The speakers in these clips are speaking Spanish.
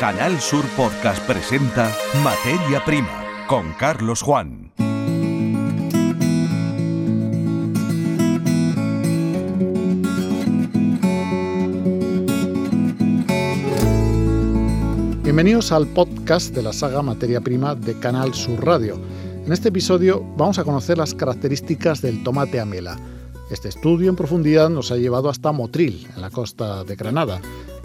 Canal Sur Podcast presenta Materia Prima con Carlos Juan. Bienvenidos al podcast de la saga Materia Prima de Canal Sur Radio. En este episodio vamos a conocer las características del tomate amela. Este estudio en profundidad nos ha llevado hasta Motril, en la costa de Granada.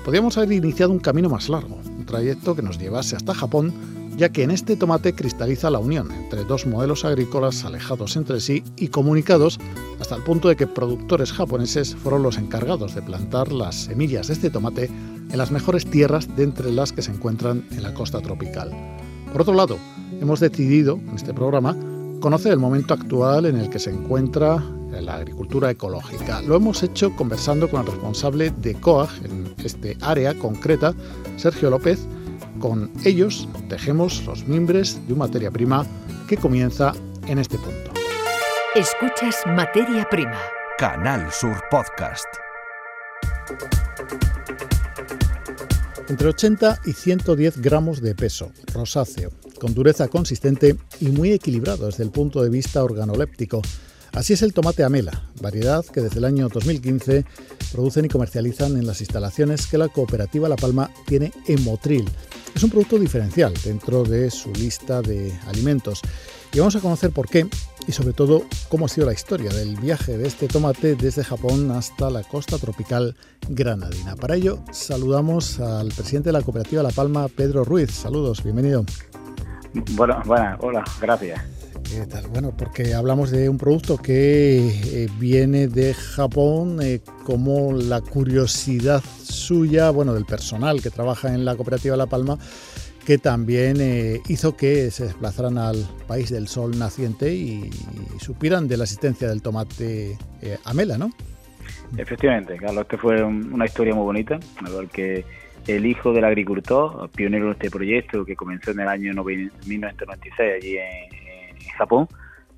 Podríamos haber iniciado un camino más largo, trayecto que nos llevase hasta Japón, ya que en este tomate cristaliza la unión entre dos modelos agrícolas alejados entre sí y comunicados hasta el punto de que productores japoneses fueron los encargados de plantar las semillas de este tomate en las mejores tierras de entre las que se encuentran en la costa tropical. Por otro lado, hemos decidido en este programa conocer el momento actual en el que se encuentra la agricultura ecológica. Lo hemos hecho conversando con el responsable de COAG en este área concreta, Sergio López. Con ellos tejemos los mimbres de una materia prima que comienza en este punto. Escuchas Materia Prima. Canal Sur Podcast. Entre 80 y 110 gramos de peso, rosáceo, con dureza consistente y muy equilibrado desde el punto de vista organoléptico. Así es el tomate amela, variedad que desde el año 2015 producen y comercializan en las instalaciones que la cooperativa La Palma tiene en Motril. Es un producto diferencial dentro de su lista de alimentos y vamos a conocer por qué y sobre todo cómo ha sido la historia del viaje de este tomate desde Japón hasta la costa tropical granadina. Para ello saludamos al presidente de la cooperativa La Palma, Pedro Ruiz. Saludos, bienvenido. Bueno, bueno, hola, gracias. ¿Qué tal? Bueno, porque hablamos de un producto que eh, viene de Japón, eh, como la curiosidad suya, bueno, del personal que trabaja en la cooperativa La Palma, que también eh, hizo que se desplazaran al país del sol naciente y, supieran de la existencia del tomate amela, ¿no? Efectivamente, Carlos, este fue una historia muy bonita, que el hijo del agricultor, pionero en este proyecto que comenzó en el año 1996 allí en, Japón,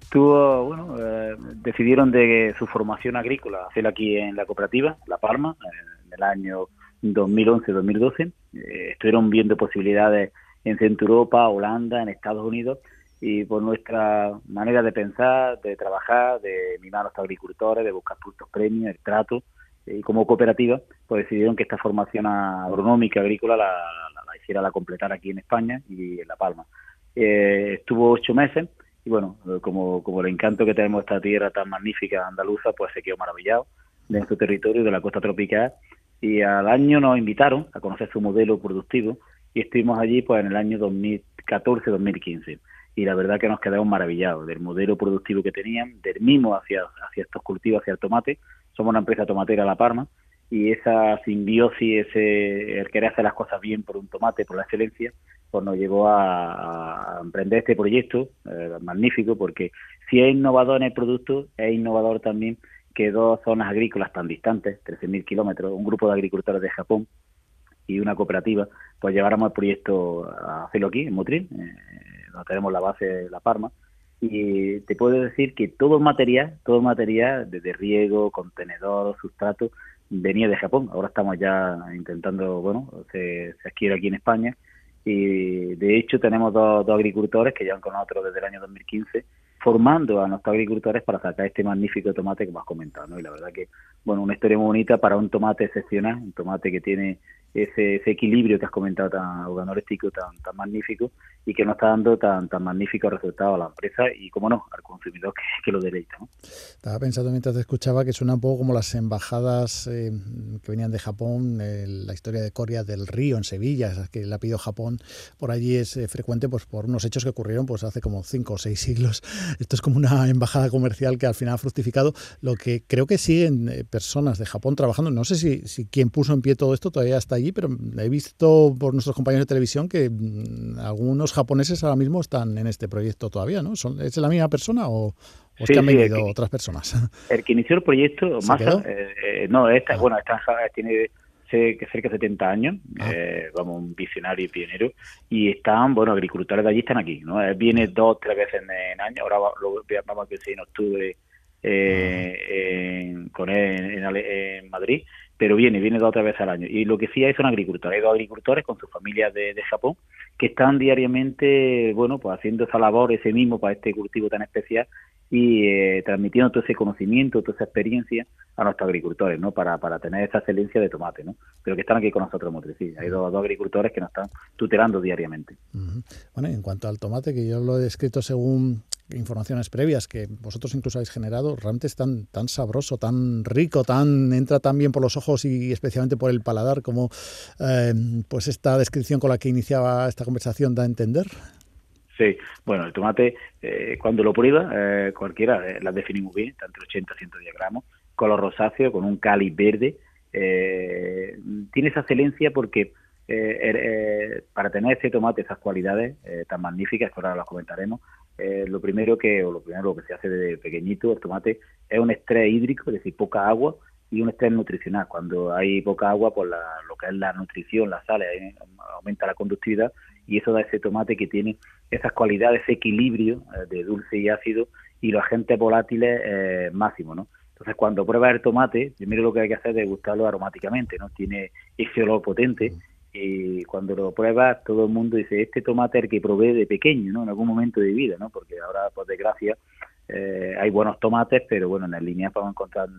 tuvo, bueno, eh, decidieron de su formación agrícola hacerla aquí en la cooperativa, La Palma, en el año 2011-2012. Eh, estuvieron viendo posibilidades en Centro Europa, Holanda, en Estados Unidos, y por nuestra manera de pensar, de trabajar, de mimar a los agricultores, de buscar puntos premios, el trato, y como cooperativa, pues decidieron que esta formación agronómica agrícola la, la, hiciera la completar aquí en España y en La Palma. Eh, estuvo ocho meses y bueno, como, como el encanto que tenemos esta tierra tan magnífica andaluza, pues se quedó maravillado de nuestro territorio, de la costa tropical, y al año nos invitaron a conocer su modelo productivo y estuvimos allí pues en el año 2014-2015 y la verdad que nos quedamos maravillados del modelo productivo que tenían, del mismo hacia, hacia estos cultivos, hacia el tomate. Somos una empresa tomatera La Parma y esa simbiosis, ese el querer hacer las cosas bien por un tomate, por la excelencia, pues nos llevó a, emprender este proyecto eh, magnífico porque si es innovador en el producto, es innovador también que dos zonas agrícolas tan distantes, 13.000 kilómetros, un grupo de agricultores de Japón y una cooperativa, pues lleváramos el proyecto a hacerlo aquí, en Motril, eh, donde tenemos la base de La Parma, y te puedo decir que todo el material, todo el material, desde riego, contenedor, sustrato, venía de Japón. Ahora estamos ya intentando, bueno, se, se adquiere aquí en España y de hecho tenemos dos, dos agricultores que llevan con nosotros desde el año 2015 formando a nuestros agricultores para sacar este magnífico tomate que has comentado, ¿no? Y la verdad que, bueno, una historia muy bonita para un tomate excepcional, un tomate que tiene ese, ese equilibrio que has comentado tan organoléptico, tan, tan magnífico y que nos está dando tan, tan magníficos resultados a la empresa y, como no, al consumidor que, lo deleita. ¿no? Estaba pensando mientras te escuchaba que suena un poco como las embajadas eh, que venían de Japón, la historia de Coria del Río en Sevilla, que la pidió Japón, por allí es eh, frecuente pues por unos hechos que ocurrieron pues hace como cinco o seis siglos. Esto es como una embajada comercial que al final ha fructificado. Lo que creo que siguen eh, personas de Japón trabajando, no sé si, si quien puso en pie todo esto todavía está allí pero he visto por nuestros compañeros de televisión que mm, algunos japoneses ahora mismo están en este proyecto todavía, ¿no? ¿Son, ¿Es la misma persona o, es que han venido otras personas? El que inició el proyecto, Masa, eh, eh, no, esta, ah. bueno, esta, tiene cerca de 70 años, ah. eh, vamos, un visionario y pionero, y están, bueno, agricultores de allí están aquí, ¿no? viene dos, tres veces en, año, ahora lo, vamos a decir en octubre eh, con él en, Madrid pero viene, viene dos o tres veces al año. Y lo que sí hay son agricultores, hay dos agricultores con sus familias de, de Japón que están diariamente, bueno, pues haciendo esa labor, ese mismo para este cultivo tan especial y eh, transmitiendo todo ese conocimiento, toda esa experiencia a nuestros agricultores, ¿no? Para, para tener esa excelencia de tomate, ¿no? Pero que están aquí con nosotros, sí. Hay dos, agricultores que nos están tutelando diariamente. Bueno, en cuanto al tomate, que yo lo he descrito según informaciones previas que vosotros incluso habéis generado, realmente es tan, tan sabroso, tan rico, tan entra tan bien por los ojos y especialmente por el paladar, como eh, pues esta descripción con la que iniciaba esta conversación da a entender. Sí, bueno, el tomate, eh, cuando lo prueba, eh, cualquiera, eh, las definimos bien, está entre 80 y 110 gramos, color rosáceo, con un cáliz verde. Eh, tiene esa excelencia porque er, para tener ese tomate, esas cualidades tan magníficas, que ahora las comentaremos, lo primero que, o lo primero que se hace desde pequeñito, el tomate es un estrés hídrico, es decir, poca agua, y un estrés nutricional. Cuando hay poca agua, pues lo que es la nutrición, la sal, aumenta la conductividad y eso da ese tomate que tiene esas cualidades, ese equilibrio eh, de dulce y ácido y los agentes volátiles eh, máximos, ¿no? Entonces, cuando pruebas el tomate, primero lo que hay que hacer es degustarlo aromáticamente, ¿no? Tiene ese olor potente y cuando lo pruebas, todo el mundo dice, este tomate es el que probé de pequeño, ¿no? En algún momento de vida, ¿no? Porque ahora, por desgracia, eh, hay buenos tomates, pero bueno, en las líneas podemos encontrar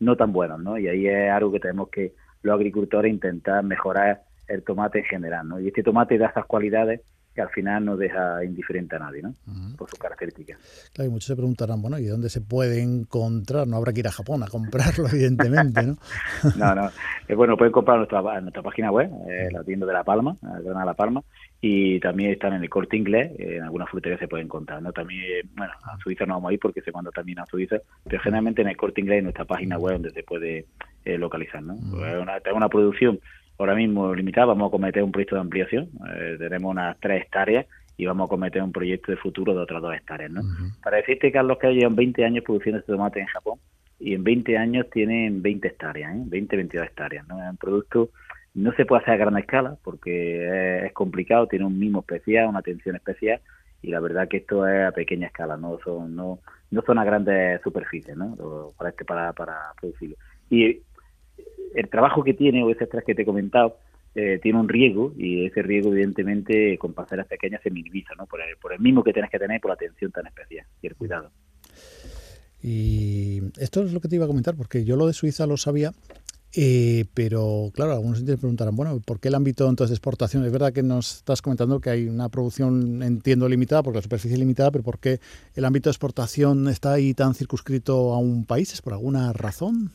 no tan buenos, ¿no? Y ahí es algo que tenemos que los agricultores intentar mejorar el tomate en general, ¿no? Y este tomate da esas cualidades que al final no deja indiferente a nadie, ¿no? Por sus características. Claro, y muchos se preguntarán, bueno, ¿y dónde se puede encontrar? No habrá que ir a Japón a comprarlo, evidentemente, ¿no? no, no. Eh, bueno, pueden comprarlo en nuestra, nuestra página web, eh, la tienda de La Palma, la La Palma, y también están en el corte inglés, eh, en algunas fruterías se pueden encontrar, ¿no? También, bueno, a Suiza no vamos a ir porque se cuando también a Suiza, pero generalmente en el corte inglés, en nuestra página web, donde se puede localizar, ¿no? Una, una producción ahora mismo limitada, vamos a cometer un proyecto de ampliación, eh, tenemos unas tres hectáreas y vamos a cometer un proyecto de futuro de otras dos hectáreas. ¿no? Para decirte, Carlos, que llevan 20 años produciendo este tomate en Japón y en 20 años tienen 20 hectáreas, ¿eh? 20, 22 hectáreas. ¿no? Es un producto no se puede hacer a gran escala porque es, complicado, tiene un mimo especial, una atención especial y la verdad que esto es a pequeña escala, no son no, no son a grandes superficies, ¿no? Para este para para producirlo. Y el trabajo que tiene, o ese estrés que te he comentado, eh, tiene un riesgo y ese riesgo evidentemente con parcelas pequeñas se minimiza, ¿no? Por el, por el mismo que tienes que tener por la atención tan especial y el cuidado. Y esto es lo que te iba a comentar, porque yo lo de Suiza lo sabía, eh, pero claro, algunos te preguntarán, bueno, ¿por qué el ámbito entonces de exportación? Es verdad que nos estás comentando que hay una producción, entiendo, limitada, porque la superficie es limitada, pero ¿por qué el ámbito de exportación está ahí tan circunscrito a un país? ¿Es por alguna razón?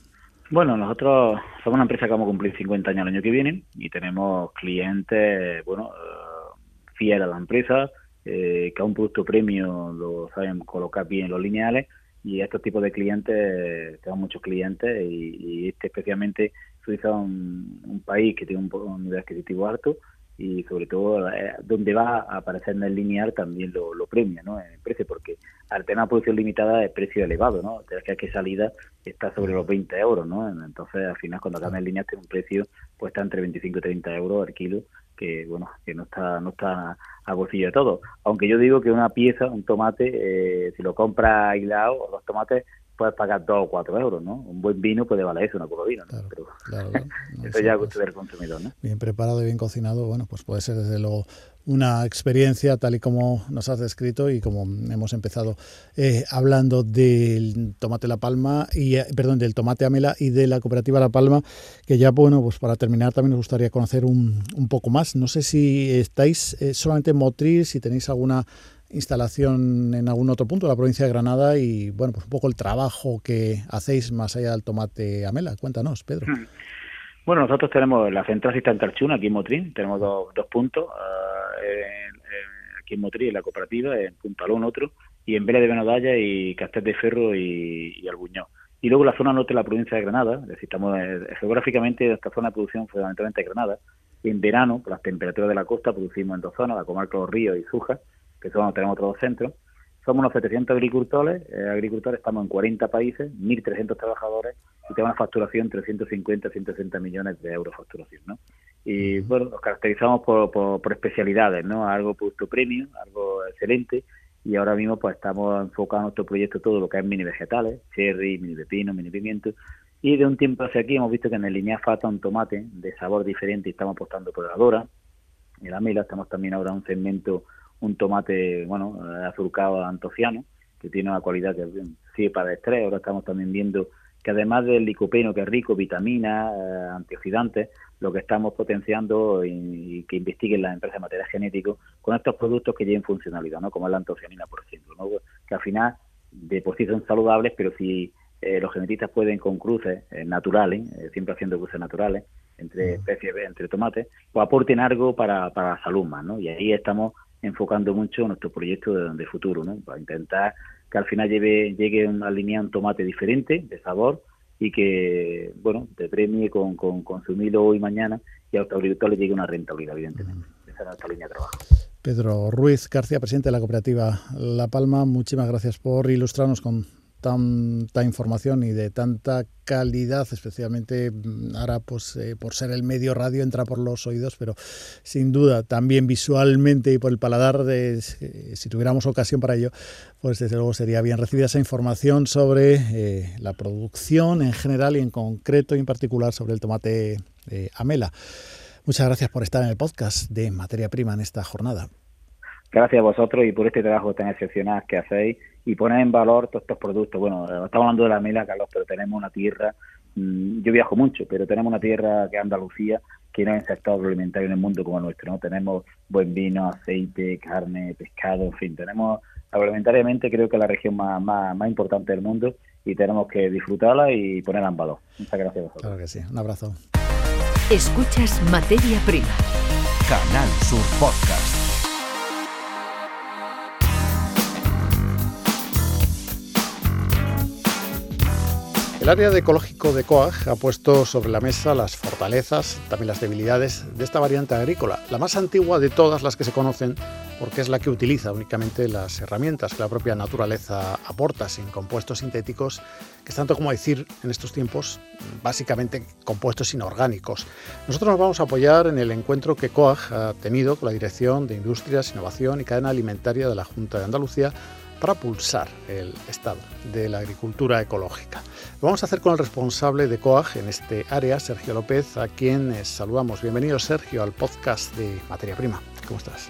Bueno, nosotros somos una empresa que vamos a cumplir 50 años el año que viene y tenemos clientes, bueno, uh, fieles a la empresa, eh, que a un producto premio lo saben colocar bien en los lineales y estos tipos de clientes, tenemos muchos clientes y, este especialmente Suiza es un, país que tiene un, un nivel adquisitivo alto y sobre todo eh, donde va a aparecer en el lineal también lo, lo premia ¿no? en el precio porque al tener una producción limitada el precio elevado ¿no? que que salida está sobre los 20 euros ¿no? entonces al final cuando acá en el lineal tiene un precio pues está entre 25 y 30 euros al kilo que bueno que no está no está a bolsillo de todo aunque yo digo que una pieza un tomate eh, si lo compra aislado los tomates puedes pagar dos o cuatro euros, ¿no? Un buen vino puede valer eso, una copa de vino, ¿no? Pero eso ya gusto del consumidor, ¿no? Bien preparado y bien cocinado, bueno, pues puede ser desde luego una experiencia tal y como nos has descrito y como hemos empezado eh, hablando del tomate La Palma y eh, perdón del tomate Amela y de la cooperativa La Palma que ya bueno pues para terminar también nos gustaría conocer un, un poco más no sé si estáis eh, solamente en Motril si tenéis alguna instalación en algún otro punto de la provincia de Granada y, bueno, pues un poco el trabajo que hacéis más allá del tomate amela. Cuéntanos, Pedro. Hmm. Bueno, nosotros tenemos la central está en Carchuna, aquí en Motrín, tenemos dos, dos puntos, uh, aquí en Motrín, en la cooperativa, en Punto Alón otro, y en Vélez de Benodalla y Castel de Ferro y, y Albuñó. Y luego la zona norte de la provincia de Granada, es decir, estamos eh, geográficamente esta zona de producción fundamentalmente Granada. En verano, por las temperaturas de la costa, producimos en dos zonas, la comarca de los ríos y Suja, que tenemos otros dos centros. Somos unos 700 agricultores, eh, agricultores, estamos en 40 países, 1.300 trabajadores y tenemos una facturación 150 y 160 millones de euros facturación, ¿no? Y bueno, nos caracterizamos por, por, especialidades, ¿no? Algo producto premium, algo excelente y ahora mismo pues estamos enfocados en nuestro proyecto todo lo que es mini vegetales, cherry, mini pepino, mini pimiento Y de un tiempo hacia aquí hemos visto que en el línea falta un tomate de sabor diferente y estamos apostando por la Dora. En la Mela estamos también ahora en un segmento, un tomate, bueno, azulcado antociano, que tiene una cualidad que sirve para estrés. Ahora estamos también viendo que además del licopeno, que es rico, vitaminas, eh, antioxidantes, lo que estamos potenciando y, que investiguen las empresas de material genético con estos productos que lleven funcionalidad, ¿no? como la antocianina, por ejemplo, ¿no? que al final de por sí son saludables, pero si eh, los genetistas pueden con cruces eh, naturales, siempre haciendo cruces naturales, entre especies, entre tomates, pues aporten algo para, para la salud más, ¿no? Y ahí estamos enfocando mucho nuestro proyecto de, de futuro, ¿no? Para intentar que al final lleve, llegue una línea un tomate diferente, de sabor, y que, bueno, te premie con, con consumirlo hoy y mañana y a agricultor le llegue una rentabilidad, evidentemente. Esa es nuestra línea de trabajo. Pedro Ruiz García, presidente de la cooperativa La Palma, muchísimas gracias por ilustrarnos con tanta información y de tanta calidad, especialmente mm, ahora pues eh, por ser el medio radio entra por los oídos, pero sin duda también visualmente y por el paladar, eh, si tuviéramos ocasión para ello, pues desde luego sería bien recibir esa información sobre eh, la producción en general y en concreto y en particular sobre el tomate Amela. Muchas gracias por estar en el podcast de Materia Prima en esta jornada. Gracias a vosotros y por este trabajo tan excepcional que hacéis y poner en valor todos estos productos. Bueno, estamos hablando de la mela, Carlos, pero tenemos una tierra, mm, yo viajo mucho, pero tenemos una tierra que es Andalucía, que no es el sector agroalimentario en el mundo como el nuestro, ¿no? Tenemos buen vino, aceite, carne, pescado, en fin, tenemos agroalimentariamente creo que la región más, más, más importante del mundo y tenemos que disfrutarla y ponerla en valor. Muchas gracias a vosotros. Claro que sí, un abrazo. Escuchas Materia Prima. Canal Sur Podcast. El área de ecológico de COAG ha puesto sobre la mesa las fortalezas, también las debilidades de esta variante agrícola, la más antigua de todas las que se conocen porque es la que utiliza únicamente las herramientas que la propia naturaleza aporta, sin compuestos sintéticos, que es tanto como decir en estos tiempos, básicamente compuestos inorgánicos. Nosotros nos vamos a apoyar en el encuentro que COAG ha tenido con la Dirección de Industrias, Innovación y Cadena Alimentaria de la Junta de Andalucía para pulsar el estado de la agricultura ecológica. Lo vamos a hacer con el responsable de COAG en este área, Sergio López, a quien saludamos. Bienvenido, Sergio, al podcast de Materia Prima. ¿Cómo estás?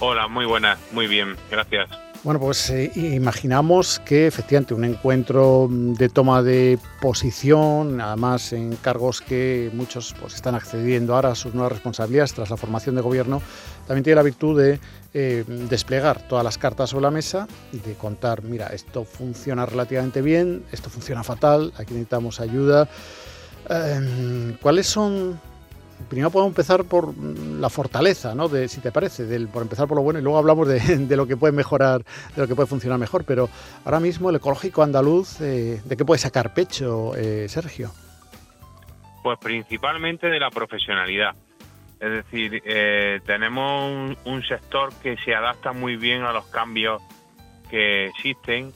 Hola, muy buena, muy bien, gracias. Bueno, pues eh, imaginamos que efectivamente un encuentro de toma de posición, además en cargos que muchos pues, están accediendo ahora a sus nuevas responsabilidades tras la formación de gobierno, también tiene la virtud de eh, desplegar todas las cartas sobre la mesa de contar, mira, esto funciona relativamente bien, esto funciona fatal, aquí necesitamos ayuda. Em, ¿Cuáles son primero podemos empezar por la fortaleza, ¿no? De, si te parece, del, por empezar por lo bueno y luego hablamos de, lo que puede mejorar, de lo que puede funcionar mejor. Pero ahora mismo el ecológico andaluz, eh, ¿de qué puede sacar pecho, eh, Sergio? Pues principalmente de la profesionalidad. Es decir, eh, tenemos un, sector que se adapta muy bien a los cambios que existen.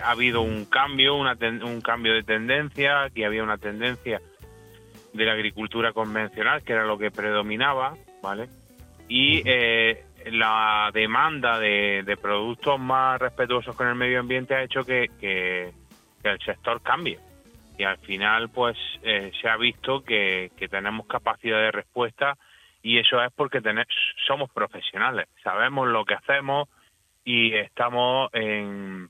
ha, habido un cambio, un cambio de tendencia, que había una tendencia de la agricultura convencional, que era lo que predominaba, ¿vale? Y eh, la demanda de, productos más respetuosos con el medio ambiente ha hecho que, que, el sector cambie. Y al final, pues, eh, se ha visto que, tenemos capacidad de respuesta y eso es porque somos profesionales, sabemos lo que hacemos y estamos en,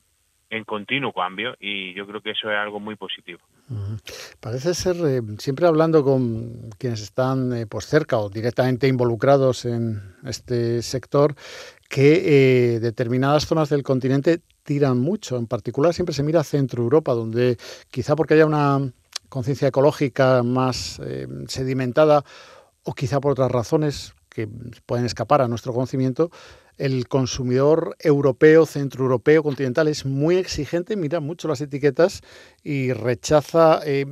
en continuo cambio y yo creo que eso es algo muy positivo. Parece ser, eh, siempre hablando con quienes están eh, pues cerca o directamente involucrados en este sector, que eh, determinadas zonas del continente tiran mucho. En particular siempre se mira a Centro Europa, donde quizá porque haya una conciencia ecológica más sedimentada o quizá por otras razones que pueden escapar a nuestro conocimiento, el consumidor europeo, centroeuropeo, continental es muy exigente, mira mucho las etiquetas y rechaza eh,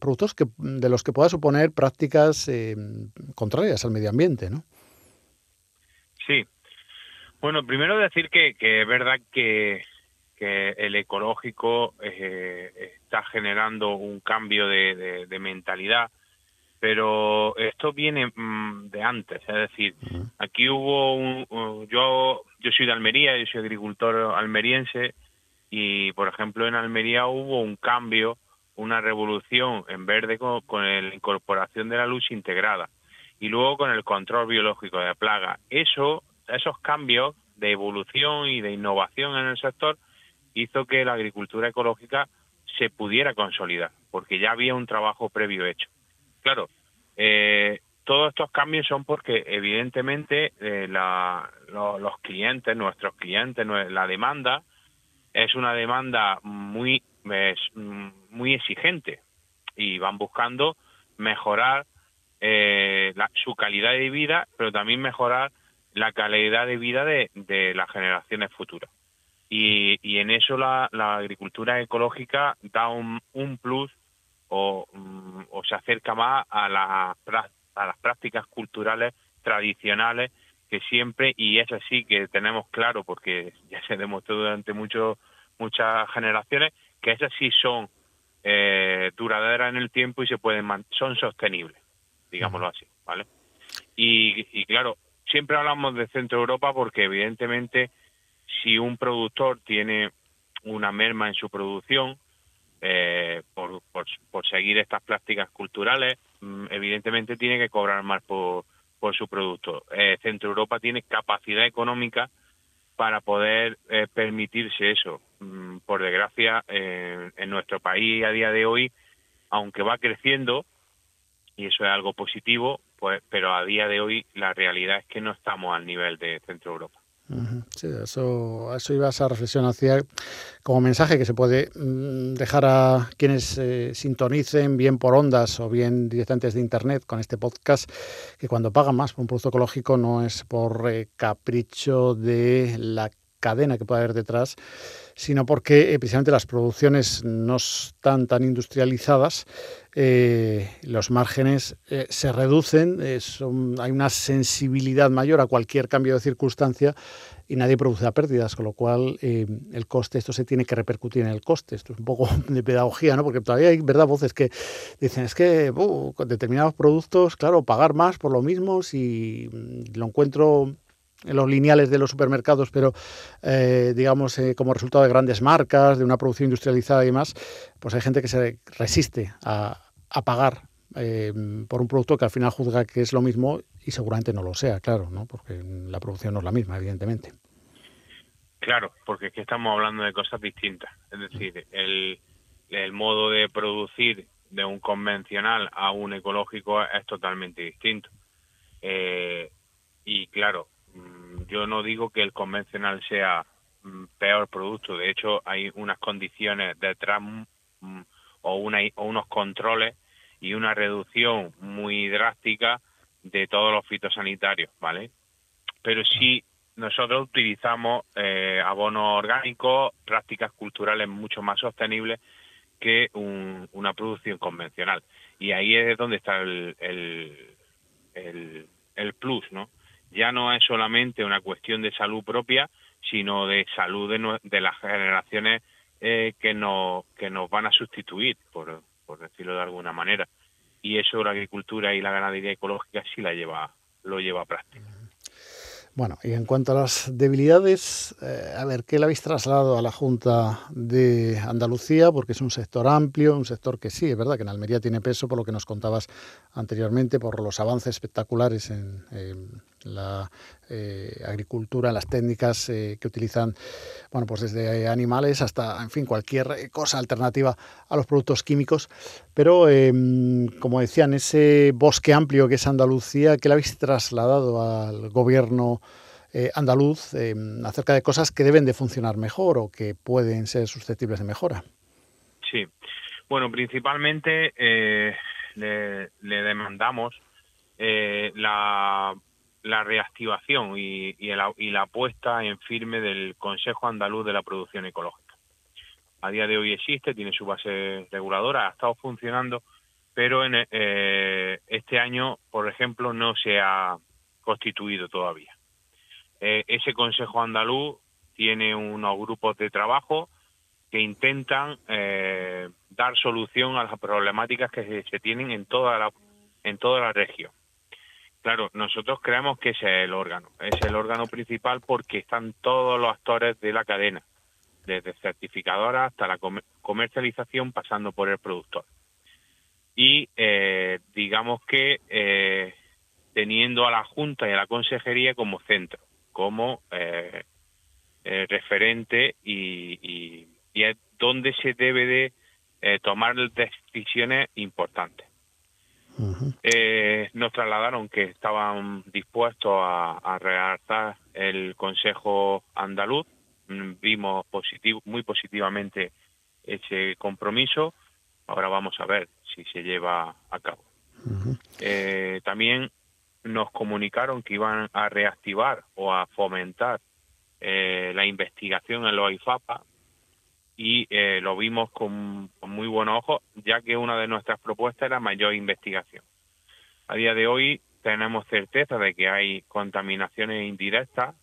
productos que, de los que pueda suponer prácticas eh, contrarias al medio ambiente, ¿no? Sí. Bueno, primero decir que, es verdad que, el ecológico eh, está generando un cambio de mentalidad pero esto viene mm, de antes, es decir, aquí hubo un, yo yo soy de Almería, yo soy agricultor almeriense Y, por ejemplo, en Almería hubo un cambio, una revolución en verde con, con la incorporación de la luz integrada y luego con el control biológico de plaga. Eso, esos cambios de evolución y de innovación en el sector hizo que la agricultura ecológica se pudiera consolidar, porque ya había un trabajo previo hecho. Claro, eh, todos estos cambios son porque evidentemente eh, los clientes, nuestros clientes, la demanda es una demanda muy, muy exigente y van buscando mejorar eh, su calidad de vida, pero también mejorar la calidad de vida de, las generaciones futuras. Y, en eso la, agricultura ecológica da un, plus o, mm, o, se acerca más a, la, a las prácticas culturales tradicionales que siempre, y es así que tenemos claro, porque ya se demostró durante mucho, muchas generaciones, que esas sí son eh, duraderas en el tiempo y se pueden son sostenibles digámoslo así, ¿vale? Y, claro, siempre hablamos de Centro Europa porque evidentemente si un productor tiene una merma en su producción eh, por, por, seguir estas prácticas culturales, mm, evidentemente tiene que cobrar más por, por su producto. Eh, Centro Europa tiene capacidad económica para poder eh, permitirse eso. Mm, por desgracia, en nuestro país a día de hoy, aunque va creciendo, y eso es algo positivo, pues, pero a día de hoy la realidad es que no estamos al nivel de Centro Europa. Sí, eso, eso ibas a reflexionar hacia como mensaje que se puede mm, dejar a quienes eh, sintonicen bien por ondas o bien directamente desde internet con este podcast, que cuando pagan más por un producto ecológico no es por eh, capricho de la cadena que puede haber detrás, sino porque eh, precisamente las producciones no están tan industrializadas, eh, los márgenes eh, se reducen, hay una sensibilidad mayor a cualquier cambio de circunstancia y nadie produce pérdidas, con lo cual el coste, esto se tiene que repercutir en el coste. Esto es un poco de pedagogía, ¿no? porque todavía hay verdad voces que dicen, es que con determinados productos, claro, pagar más por lo mismo, si lo encuentro en los lineales de los supermercados, pero eh, digamos eh, como resultado de grandes marcas, de una producción industrializada y demás, pues hay gente que se resiste a, pagar eh, por un producto que al final juzga que es lo mismo y seguramente no lo sea, claro, ¿no? porque la producción no es la misma, evidentemente. Claro, porque es que estamos hablando de cosas distintas. Es decir, el, el modo de producir de un convencional a un ecológico es totalmente distinto. y claro, yo no digo que el convencional sea mm, peor producto, de hecho hay unas condiciones detrás mm, o, una, o unos controles y una reducción muy drástica de todos los fitosanitarios, ¿vale? Pero si nosotros utilizamos eh, abonos orgánicos, prácticas culturales mucho más sostenibles que una producción convencional. Y ahí es donde está el, el, el plus, ¿no? Ya no es solamente una cuestión de salud propia, sino de salud de, las generaciones eh, que, nos, que nos van a sustituir, por, por decirlo de alguna manera. Y eso la agricultura y la ganadería ecológica sí la lleva, lo lleva a práctica. Bueno, y en cuanto a las debilidades, eh, a ver, ¿qué le habéis trasladado a la Junta de Andalucía? Porque es un sector amplio, un sector que sí, es verdad que en Almería tiene peso, por lo que nos contabas anteriormente, por los avances espectaculares en, la eh, agricultura, las técnicas eh, que utilizan, bueno, pues desde animales hasta, en fin, cualquier cosa alternativa a los productos químicos. Pero, em, como decían, ese bosque amplio que es Andalucía, ¿qué le habéis trasladado al gobierno? Eh, andaluz acerca de cosas que deben de funcionar mejor o que pueden ser susceptibles de mejora. Sí, bueno, principalmente le, demandamos la la reactivación y, la apuesta en firme del Consejo Andaluz de la Producción Ecológica. A día de hoy existe, tiene su base reguladora, ha estado funcionando, pero en eh, este año, por ejemplo, no se ha constituido todavía. Eh, ese Consejo Andaluz tiene unos grupos de trabajo que intentan eh, dar solución a las problemáticas que se, tienen en toda la en toda la región. Claro, nosotros creemos que ese es el órgano, es el órgano principal porque están todos los actores de la cadena. desde certificadora hasta la comercialización pasando por el productor. Y eh, digamos que eh, teniendo a la Junta y a la Consejería como centro, como eh, referente y, es donde se debe de tomar decisiones importantes. Nos trasladaron que estaban dispuestos a, a redactar el Consejo Andaluz Mm, vimos positivo, muy positivamente ese compromiso. Ahora vamos a ver si se lleva a cabo. Eh, también nos comunicaron que iban a reactivar o a fomentar eh, la investigación en los IFAPA y eh, lo vimos con, con, muy buenos ojos, ya que una de nuestras propuestas era mayor investigación. A día de hoy tenemos certeza de que hay contaminaciones indirectas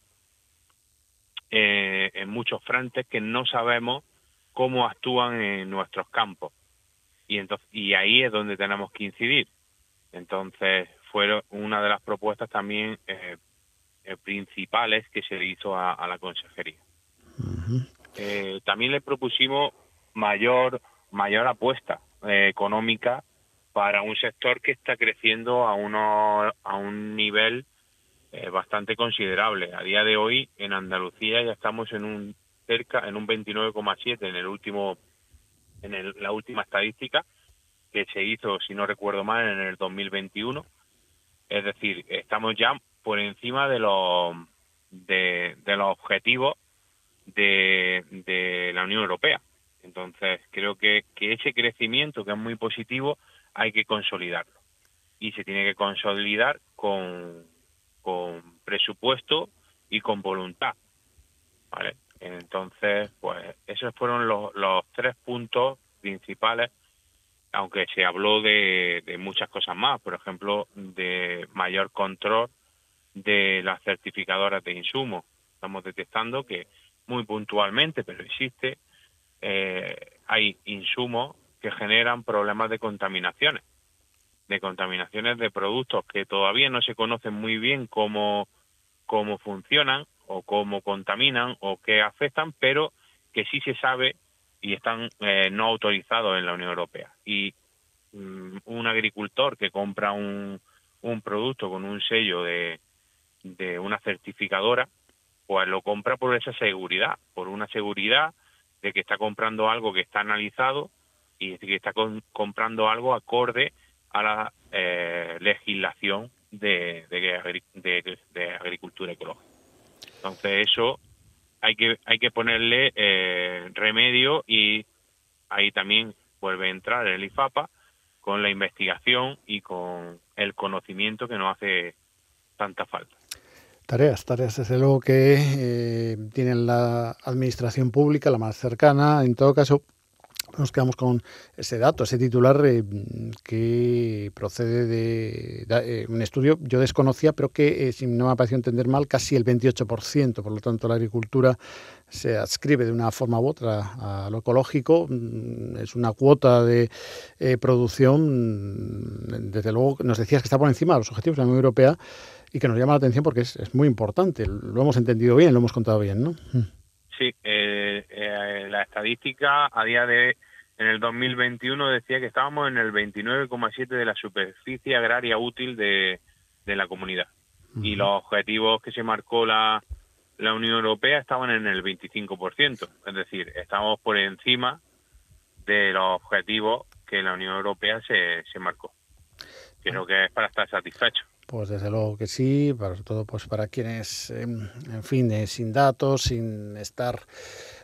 eh, en muchos frentes que no sabemos cómo actúan en nuestros campos. Y, entonces, y ahí es donde tenemos que incidir. Entonces, fue una de las propuestas también eh, eh, principales que se le hizo a, la consejería. también le propusimos mayor, mayor apuesta económica para un sector que está creciendo a, uno, a un nivel eh, bastante considerable. A día de hoy en Andalucía ya estamos en un cerca en un 29,7 en el último en la última estadística que se hizo, si no recuerdo mal, en el 2021. Es decir, estamos ya por encima de los de, los objetivos de, de la Unión Europea. Entonces, creo que, que ese crecimiento, que es muy positivo, hay que consolidarlo. Y se tiene que consolidar con, con presupuesto y con voluntad. ¿vale? Entonces, pues esos fueron los, los tres puntos principales, aunque se habló de, de muchas cosas más, por ejemplo, de mayor control de las certificadoras de insumos. Estamos detectando que muy puntualmente, pero existe, eh, hay insumos que generan problemas de contaminaciones de contaminaciones de productos que todavía no se conocen muy bien cómo, cómo funcionan o cómo contaminan o qué afectan, pero que sí se sabe y están eh, no autorizados en la Unión Europea. Y mm, un agricultor que compra un, un producto con un sello de, de una certificadora, pues lo compra por esa seguridad, por una seguridad de que está comprando algo que está analizado y que está comprando algo acorde a la eh, legislación de, de, agricultura ecológica. Entonces eso hay que hay que ponerle eh, remedio y ahí también vuelve a entrar el IFAPA con la investigación y con el conocimiento que nos hace tanta falta. Tareas, tareas desde luego que eh, tienen la administración pública, la más cercana, en todo caso nos quedamos con ese dato, ese titular eh, que procede de, eh, un estudio yo desconocía, pero que, eh, si no me ha parecido entender mal, casi el 28%. Por lo tanto, la agricultura se adscribe de una forma u otra a lo ecológico. Mm, es una cuota de producción, mm, desde luego, nos decías que está por encima de los objetivos de la Unión Europea y que nos llama la atención porque es, es muy importante. Lo hemos entendido bien, lo hemos contado bien, ¿no? Mm. Sí, eh, eh, la estadística a día de en el 2021 decía que estábamos en el 29,7 de la superficie agraria útil de, la comunidad. Y los objetivos que se marcó la, la Unión Europea estaban en el 25%. Es decir, estamos por encima de los objetivos que la Unión Europea se, se marcó. Creo que es para estar satisfecho. Pues desde luego que sí, para todo pues para quienes, em, en fin, eh, sin datos, sin estar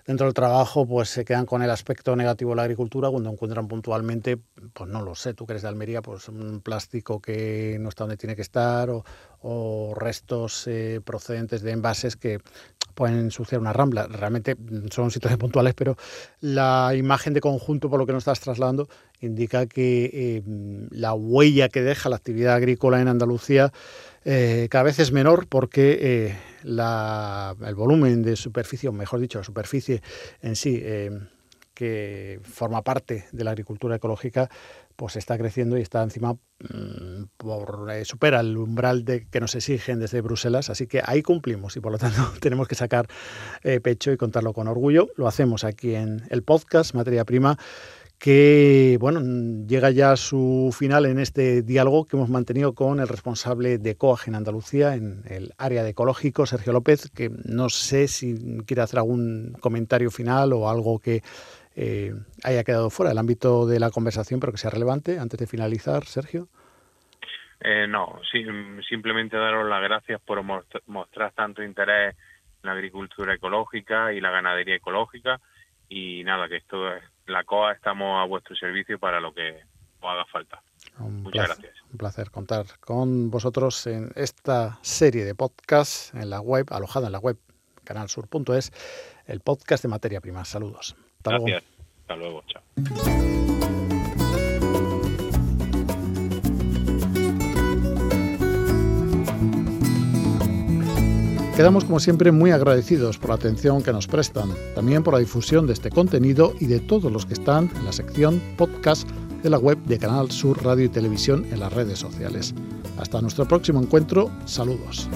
dentro del trabajo, pues se quedan con el aspecto negativo de la agricultura cuando encuentran puntualmente, pues no lo sé, tú que eres de Almería, pues un plástico que no está donde tiene que estar o, restos eh, procedentes de envases que pueden ensuciar una rambla. Realmente son situaciones puntuales, pero la imagen de conjunto, por lo que nos estás trasladando, indica que em, la huella que deja la actividad agrícola en Andalucía eh, cada vez es menor porque eh, el volumen de superficie, o mejor dicho, la superficie en sí, em, que forma parte de la agricultura ecológica, pues está creciendo y está encima mm, por, eh, supera el umbral de que nos exigen desde Bruselas, así que ahí cumplimos y por lo tanto tenemos que sacar eh, pecho y contarlo con orgullo. Lo hacemos aquí en el podcast Materia Prima que bueno, llega ya a su final en este diálogo que hemos mantenido con el responsable de COAG en Andalucía, en el área de ecológico, Sergio López, que no sé si quiere hacer algún comentario final o algo que eh, haya quedado fuera del ámbito de la conversación, pero que sea relevante antes de finalizar, Sergio. Eh, no, simplemente daros las gracias por mostrar tanto interés en la agricultura ecológica y la ganadería ecológica y nada, que esto es la COA estamos a vuestro servicio para lo que os haga falta. Muchas gracias. Un placer contar con vosotros en esta serie de podcasts en la web, alojada en la web canalsur.es, el podcast de materia prima. Saludos. Gracias. Hasta luego. Chao. Quedamos como siempre muy agradecidos por la atención que nos prestan, también por la difusión de este contenido y de todos los que están en la sección podcast de la web de Canal Sur Radio y Televisión en las redes sociales. Hasta nuestro próximo encuentro, saludos.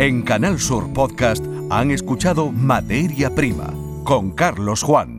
En Canal Sur Podcast han escuchado Materia Prima con Carlos Juan.